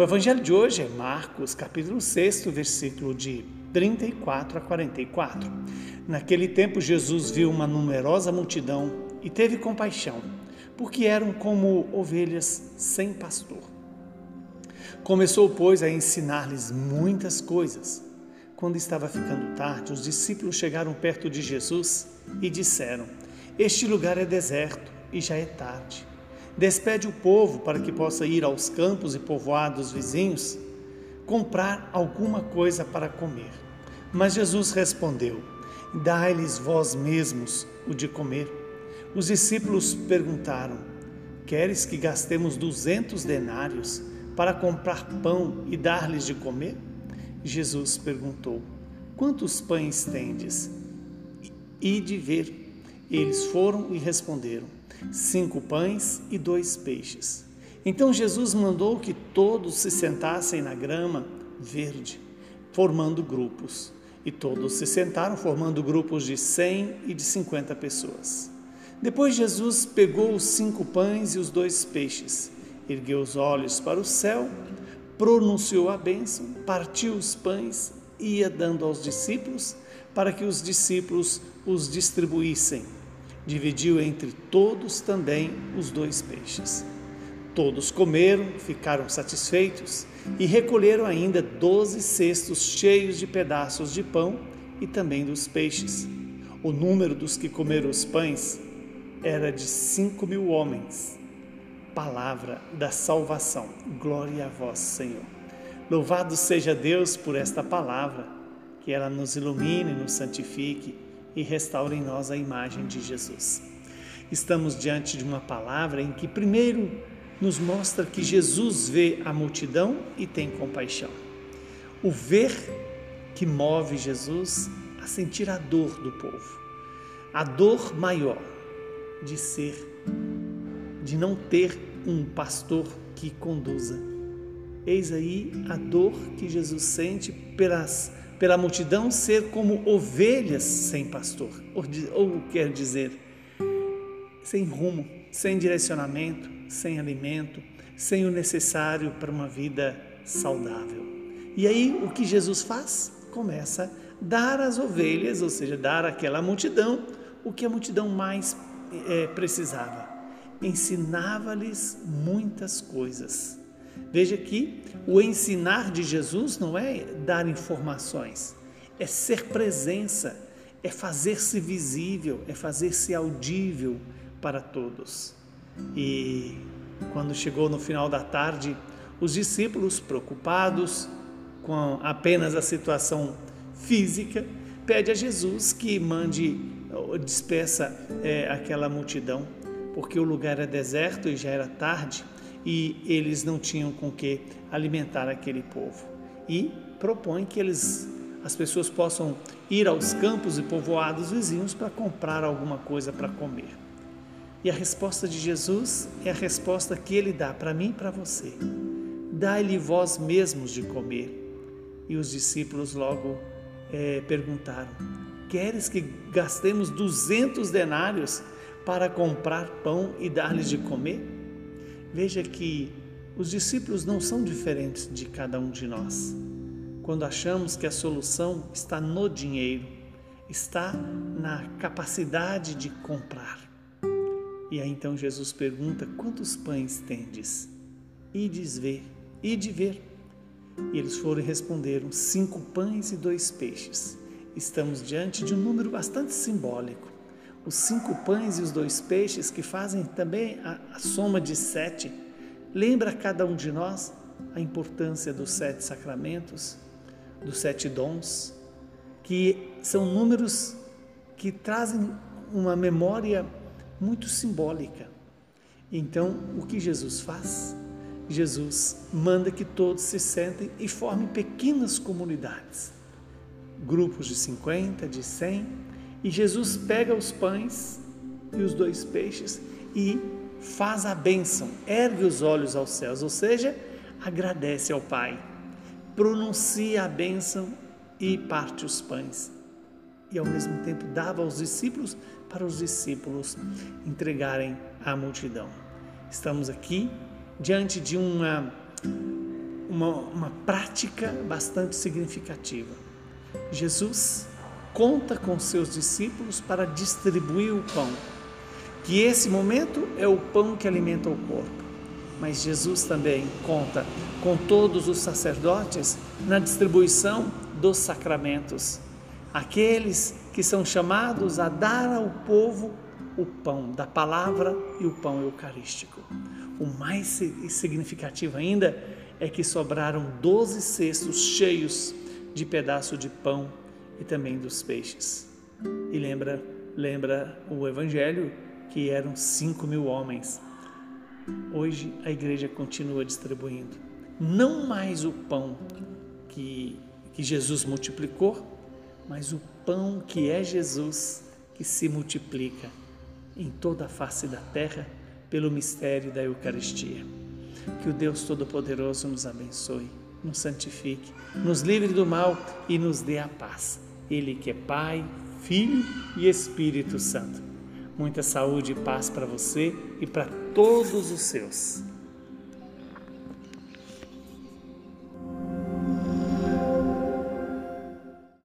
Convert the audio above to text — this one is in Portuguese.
O evangelho de hoje é Marcos, capítulo 6, versículo de 34 a 44. Naquele tempo, Jesus viu uma numerosa multidão e teve compaixão, porque eram como ovelhas sem pastor. Começou, pois, a ensinar-lhes muitas coisas. Quando estava ficando tarde, os discípulos chegaram perto de Jesus e disseram: Este lugar é deserto e já é tarde. Despede o povo para que possa ir aos campos e povoados vizinhos comprar alguma coisa para comer. Mas Jesus respondeu: Dai-lhes vós mesmos o de comer. Os discípulos perguntaram: Queres que gastemos duzentos denários para comprar pão e dar-lhes de comer? Jesus perguntou: Quantos pães tendes? E de ver. Eles foram e responderam: cinco pães e dois peixes. Então Jesus mandou que todos se sentassem na grama verde, formando grupos. E todos se sentaram, formando grupos de cem e de cinquenta pessoas. Depois Jesus pegou os cinco pães e os dois peixes, ergueu os olhos para o céu, pronunciou a bênção, partiu os pães e ia dando aos discípulos, para que os discípulos os distribuíssem dividiu entre todos também os dois peixes. Todos comeram, ficaram satisfeitos e recolheram ainda doze cestos cheios de pedaços de pão e também dos peixes. O número dos que comeram os pães era de cinco mil homens. Palavra da salvação. Glória a vós, Senhor. Louvado seja Deus por esta palavra, que ela nos ilumine, nos santifique e restaure em nós a imagem de Jesus. Estamos diante de uma palavra em que, primeiro, nos mostra que Jesus vê a multidão e tem compaixão. O ver que move Jesus a sentir a dor do povo, a dor maior de ser, de não ter um pastor que conduza. Eis aí a dor que Jesus sente pelas pela multidão ser como ovelhas sem pastor, ou, ou quer dizer, sem rumo, sem direcionamento, sem alimento, sem o necessário para uma vida saudável. E aí o que Jesus faz? Começa a dar às ovelhas, ou seja, dar àquela multidão o que a multidão mais é, precisava. Ensinava-lhes muitas coisas Veja que o ensinar de Jesus não é dar informações, é ser presença, é fazer-se visível, é fazer-se audível para todos. E quando chegou no final da tarde, os discípulos, preocupados com apenas a situação física, pede a Jesus que mande, despeça é, aquela multidão, porque o lugar é deserto e já era tarde e eles não tinham com que alimentar aquele povo. E propõe que eles, as pessoas possam ir aos campos e povoados vizinhos para comprar alguma coisa para comer. E a resposta de Jesus é a resposta que ele dá para mim e para você. Dai-lhe vós mesmos de comer. E os discípulos logo é, perguntaram: Queres que gastemos duzentos denários para comprar pão e dar-lhes de comer? Veja que os discípulos não são diferentes de cada um de nós. Quando achamos que a solução está no dinheiro, está na capacidade de comprar. E aí então Jesus pergunta: Quantos pães tendes? Ides ver, ide ver. E eles foram e responderam: Cinco pães e dois peixes. Estamos diante de um número bastante simbólico os cinco pães e os dois peixes, que fazem também a, a soma de sete, lembra a cada um de nós a importância dos sete sacramentos, dos sete dons, que são números que trazem uma memória muito simbólica. Então, o que Jesus faz? Jesus manda que todos se sentem e formem pequenas comunidades, grupos de 50, de 100, e Jesus pega os pães e os dois peixes e faz a bênção, ergue os olhos aos céus, ou seja, agradece ao Pai, pronuncia a bênção e parte os pães. E ao mesmo tempo dava aos discípulos para os discípulos entregarem à multidão. Estamos aqui diante de uma uma, uma prática bastante significativa. Jesus conta com seus discípulos para distribuir o pão, que esse momento é o pão que alimenta o corpo. Mas Jesus também conta com todos os sacerdotes na distribuição dos sacramentos, aqueles que são chamados a dar ao povo o pão da palavra e o pão eucarístico. O mais significativo ainda é que sobraram doze cestos cheios de pedaço de pão e também dos peixes. E lembra, lembra o Evangelho que eram cinco mil homens. Hoje a igreja continua distribuindo não mais o pão que, que Jesus multiplicou, mas o pão que é Jesus que se multiplica em toda a face da terra pelo mistério da Eucaristia. Que o Deus Todo-Poderoso nos abençoe, nos santifique, nos livre do mal e nos dê a paz. Ele que é Pai, Filho e Espírito Santo. Muita saúde e paz para você e para todos os seus.